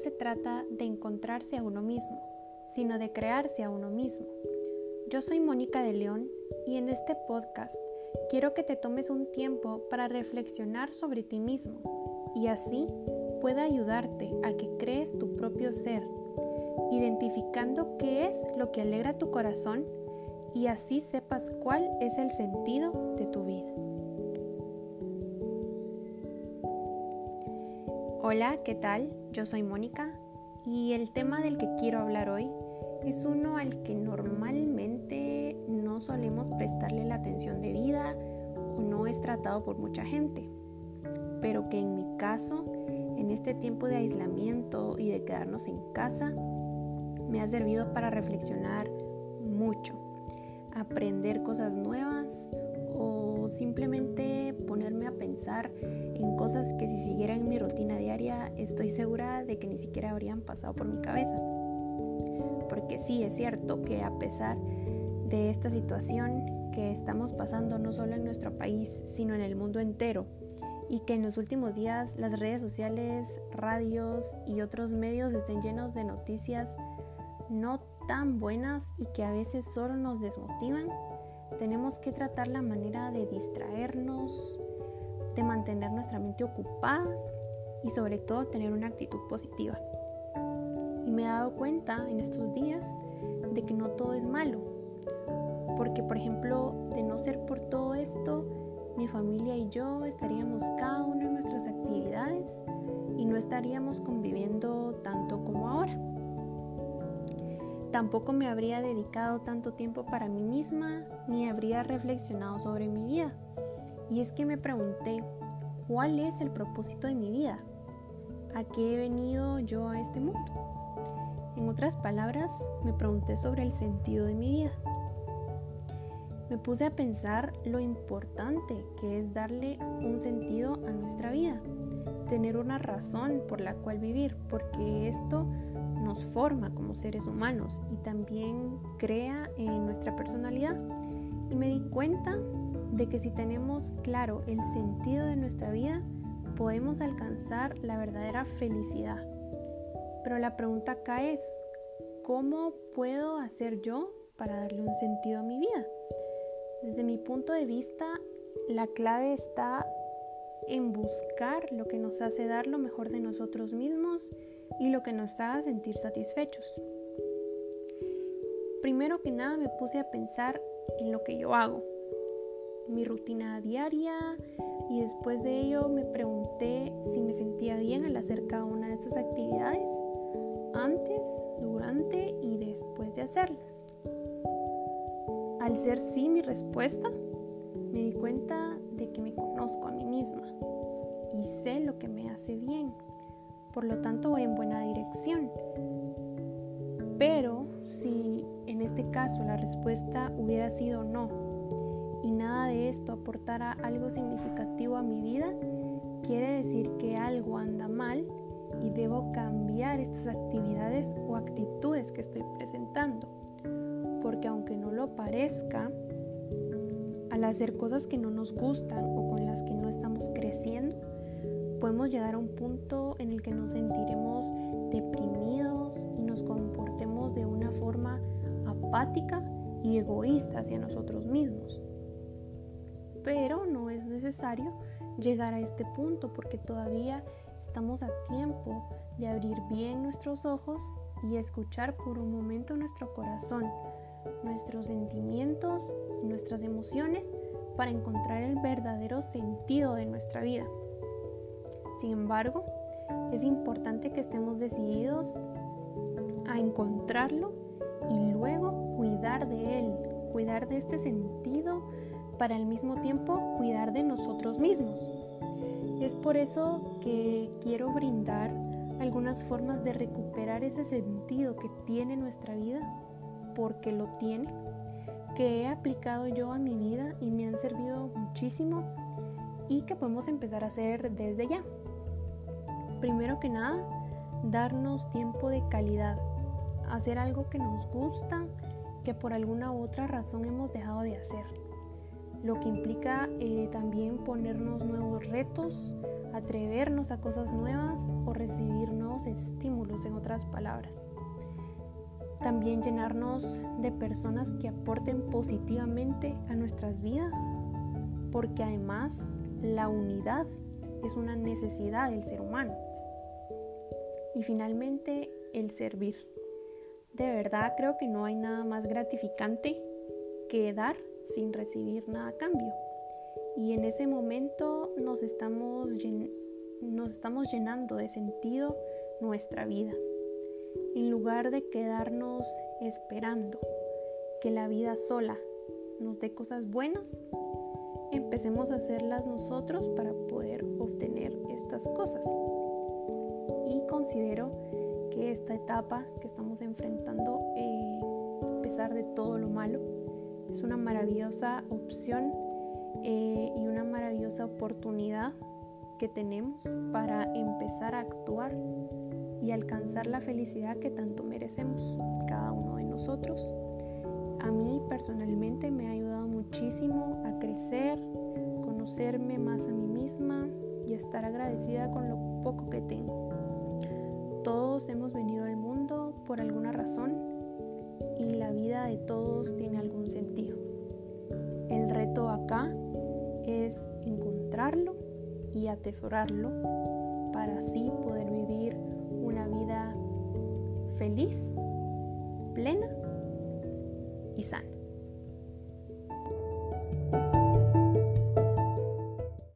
se trata de encontrarse a uno mismo, sino de crearse a uno mismo. Yo soy Mónica de León y en este podcast quiero que te tomes un tiempo para reflexionar sobre ti mismo y así pueda ayudarte a que crees tu propio ser, identificando qué es lo que alegra tu corazón y así sepas cuál es el sentido de tu vida. Hola, ¿qué tal? Yo soy Mónica y el tema del que quiero hablar hoy es uno al que normalmente no solemos prestarle la atención debida o no es tratado por mucha gente, pero que en mi caso, en este tiempo de aislamiento y de quedarnos en casa, me ha servido para reflexionar mucho, aprender cosas nuevas simplemente ponerme a pensar en cosas que si siguiera en mi rutina diaria estoy segura de que ni siquiera habrían pasado por mi cabeza. Porque sí, es cierto que a pesar de esta situación que estamos pasando no solo en nuestro país, sino en el mundo entero, y que en los últimos días las redes sociales, radios y otros medios estén llenos de noticias no tan buenas y que a veces solo nos desmotivan, tenemos que tratar la manera de distraernos, de mantener nuestra mente ocupada y sobre todo tener una actitud positiva. Y me he dado cuenta en estos días de que no todo es malo. Porque por ejemplo, de no ser por todo esto, mi familia y yo estaríamos cada uno en nuestras actividades y no estaríamos conviviendo tanto como ahora. Tampoco me habría dedicado tanto tiempo para mí misma ni habría reflexionado sobre mi vida. Y es que me pregunté, ¿cuál es el propósito de mi vida? ¿A qué he venido yo a este mundo? En otras palabras, me pregunté sobre el sentido de mi vida. Me puse a pensar lo importante que es darle un sentido a nuestra vida, tener una razón por la cual vivir, porque esto nos forma como seres humanos y también crea en nuestra personalidad. Y me di cuenta de que si tenemos claro el sentido de nuestra vida, podemos alcanzar la verdadera felicidad. Pero la pregunta acá es, ¿cómo puedo hacer yo para darle un sentido a mi vida? Desde mi punto de vista, la clave está en buscar lo que nos hace dar lo mejor de nosotros mismos y lo que nos haga sentir satisfechos. Primero que nada me puse a pensar en lo que yo hago, mi rutina diaria y después de ello me pregunté si me sentía bien al hacer cada una de estas actividades, antes, durante y después de hacerlas. Al ser sí mi respuesta, me di cuenta de que me conozco a mí misma y sé lo que me hace bien por lo tanto voy en buena dirección. Pero si en este caso la respuesta hubiera sido no y nada de esto aportara algo significativo a mi vida, quiere decir que algo anda mal y debo cambiar estas actividades o actitudes que estoy presentando. Porque aunque no lo parezca, al hacer cosas que no nos gustan o con las que no estamos creciendo, podemos llegar a un punto en el que nos sentiremos deprimidos y nos comportemos de una forma apática y egoísta hacia nosotros mismos. Pero no es necesario llegar a este punto porque todavía estamos a tiempo de abrir bien nuestros ojos y escuchar por un momento nuestro corazón, nuestros sentimientos nuestras emociones para encontrar el verdadero sentido de nuestra vida. Sin embargo, es importante que estemos decididos a encontrarlo y luego cuidar de él, cuidar de este sentido para al mismo tiempo cuidar de nosotros mismos. Es por eso que quiero brindar algunas formas de recuperar ese sentido que tiene nuestra vida, porque lo tiene, que he aplicado yo a mi vida y me han servido muchísimo y que podemos empezar a hacer desde ya. Primero que nada, darnos tiempo de calidad, hacer algo que nos gusta, que por alguna u otra razón hemos dejado de hacer. lo que implica eh, también ponernos nuevos retos, atrevernos a cosas nuevas o recibir nuevos estímulos, en otras palabras. También llenarnos de personas que aporten positivamente a nuestras vidas, porque además la unidad es una necesidad del ser humano. Y finalmente, el servir. De verdad creo que no hay nada más gratificante que dar sin recibir nada a cambio. Y en ese momento nos estamos, nos estamos llenando de sentido nuestra vida. En lugar de quedarnos esperando que la vida sola nos dé cosas buenas, empecemos a hacerlas nosotros para poder obtener estas cosas. Y considero que esta etapa que estamos enfrentando, eh, a pesar de todo lo malo, es una maravillosa opción eh, y una maravillosa oportunidad que tenemos para empezar a actuar y alcanzar la felicidad que tanto merecemos cada uno de nosotros. A mí personalmente me ha ayudado muchísimo a crecer, conocerme más a mí misma y estar agradecida con lo poco que tengo. Hemos venido al mundo por alguna razón y la vida de todos tiene algún sentido. El reto acá es encontrarlo y atesorarlo para así poder vivir una vida feliz, plena y sana.